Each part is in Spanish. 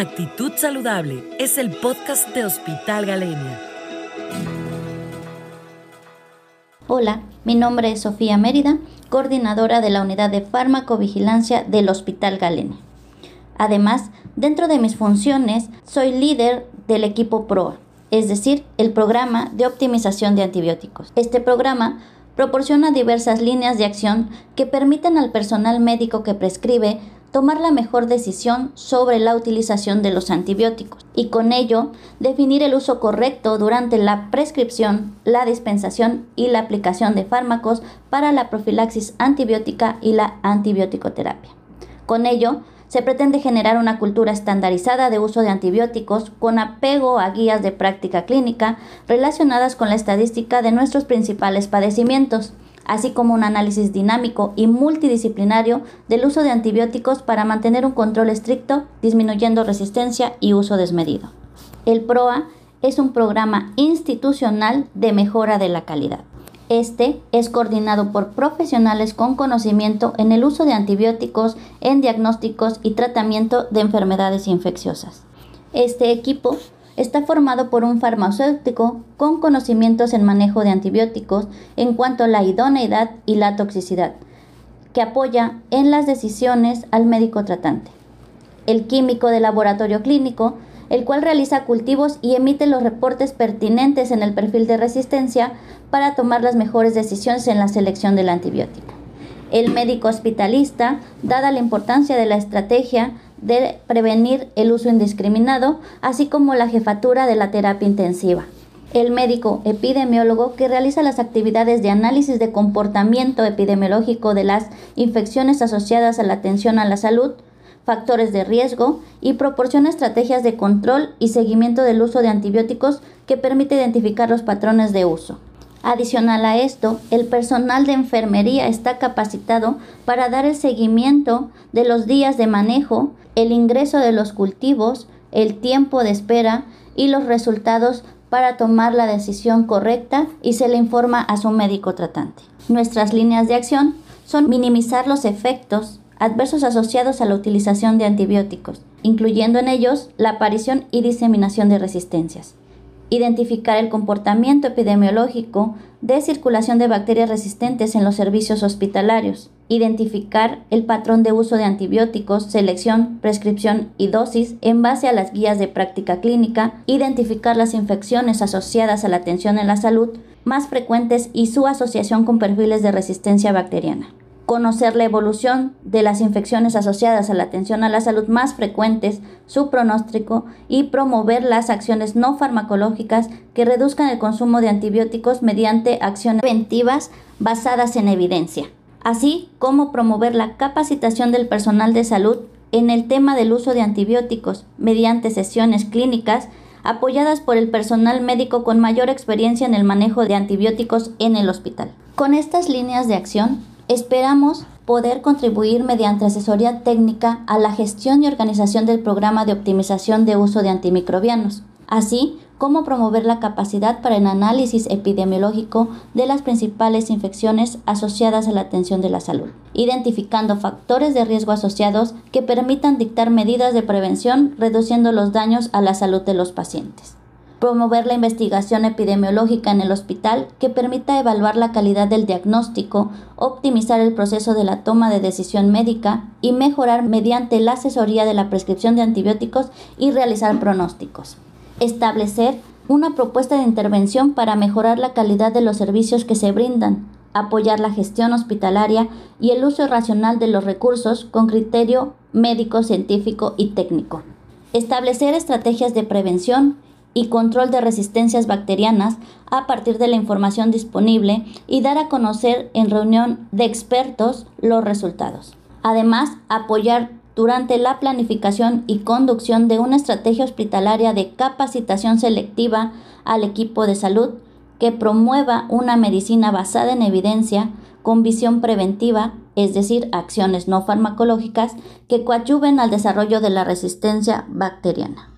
Actitud Saludable es el podcast de Hospital Galenia. Hola, mi nombre es Sofía Mérida, coordinadora de la unidad de farmacovigilancia del Hospital Galenia. Además, dentro de mis funciones, soy líder del equipo PROA, es decir, el programa de optimización de antibióticos. Este programa proporciona diversas líneas de acción que permiten al personal médico que prescribe tomar la mejor decisión sobre la utilización de los antibióticos y con ello definir el uso correcto durante la prescripción, la dispensación y la aplicación de fármacos para la profilaxis antibiótica y la antibioticoterapia. Con ello, se pretende generar una cultura estandarizada de uso de antibióticos con apego a guías de práctica clínica relacionadas con la estadística de nuestros principales padecimientos así como un análisis dinámico y multidisciplinario del uso de antibióticos para mantener un control estricto, disminuyendo resistencia y uso desmedido. El PROA es un programa institucional de mejora de la calidad. Este es coordinado por profesionales con conocimiento en el uso de antibióticos en diagnósticos y tratamiento de enfermedades infecciosas. Este equipo está formado por un farmacéutico con conocimientos en manejo de antibióticos en cuanto a la idoneidad y la toxicidad, que apoya en las decisiones al médico tratante. El químico de laboratorio clínico, el cual realiza cultivos y emite los reportes pertinentes en el perfil de resistencia para tomar las mejores decisiones en la selección del antibiótico. El médico hospitalista, dada la importancia de la estrategia, de prevenir el uso indiscriminado, así como la jefatura de la terapia intensiva. El médico epidemiólogo que realiza las actividades de análisis de comportamiento epidemiológico de las infecciones asociadas a la atención a la salud, factores de riesgo y proporciona estrategias de control y seguimiento del uso de antibióticos que permite identificar los patrones de uso. Adicional a esto, el personal de enfermería está capacitado para dar el seguimiento de los días de manejo, el ingreso de los cultivos, el tiempo de espera y los resultados para tomar la decisión correcta y se le informa a su médico tratante. Nuestras líneas de acción son minimizar los efectos adversos asociados a la utilización de antibióticos, incluyendo en ellos la aparición y diseminación de resistencias identificar el comportamiento epidemiológico de circulación de bacterias resistentes en los servicios hospitalarios, identificar el patrón de uso de antibióticos, selección, prescripción y dosis en base a las guías de práctica clínica, identificar las infecciones asociadas a la atención en la salud más frecuentes y su asociación con perfiles de resistencia bacteriana conocer la evolución de las infecciones asociadas a la atención a la salud más frecuentes, su pronóstico y promover las acciones no farmacológicas que reduzcan el consumo de antibióticos mediante acciones preventivas basadas en evidencia, así como promover la capacitación del personal de salud en el tema del uso de antibióticos mediante sesiones clínicas apoyadas por el personal médico con mayor experiencia en el manejo de antibióticos en el hospital. Con estas líneas de acción, Esperamos poder contribuir mediante asesoría técnica a la gestión y organización del programa de optimización de uso de antimicrobianos, así como promover la capacidad para el análisis epidemiológico de las principales infecciones asociadas a la atención de la salud, identificando factores de riesgo asociados que permitan dictar medidas de prevención reduciendo los daños a la salud de los pacientes promover la investigación epidemiológica en el hospital que permita evaluar la calidad del diagnóstico, optimizar el proceso de la toma de decisión médica y mejorar mediante la asesoría de la prescripción de antibióticos y realizar pronósticos. Establecer una propuesta de intervención para mejorar la calidad de los servicios que se brindan, apoyar la gestión hospitalaria y el uso racional de los recursos con criterio médico, científico y técnico. Establecer estrategias de prevención y control de resistencias bacterianas a partir de la información disponible y dar a conocer en reunión de expertos los resultados. Además, apoyar durante la planificación y conducción de una estrategia hospitalaria de capacitación selectiva al equipo de salud que promueva una medicina basada en evidencia con visión preventiva, es decir, acciones no farmacológicas que coadyuven al desarrollo de la resistencia bacteriana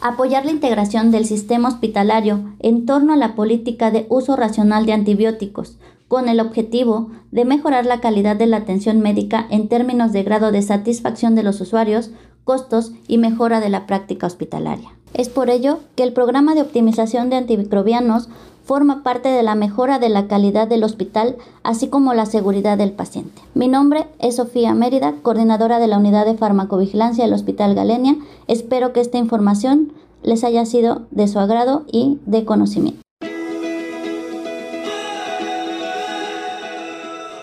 apoyar la integración del sistema hospitalario en torno a la política de uso racional de antibióticos, con el objetivo de mejorar la calidad de la atención médica en términos de grado de satisfacción de los usuarios costos y mejora de la práctica hospitalaria. Es por ello que el programa de optimización de antimicrobianos forma parte de la mejora de la calidad del hospital, así como la seguridad del paciente. Mi nombre es Sofía Mérida, coordinadora de la Unidad de Farmacovigilancia del Hospital Galenia. Espero que esta información les haya sido de su agrado y de conocimiento.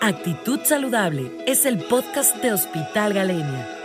Actitud Saludable es el podcast de Hospital Galenia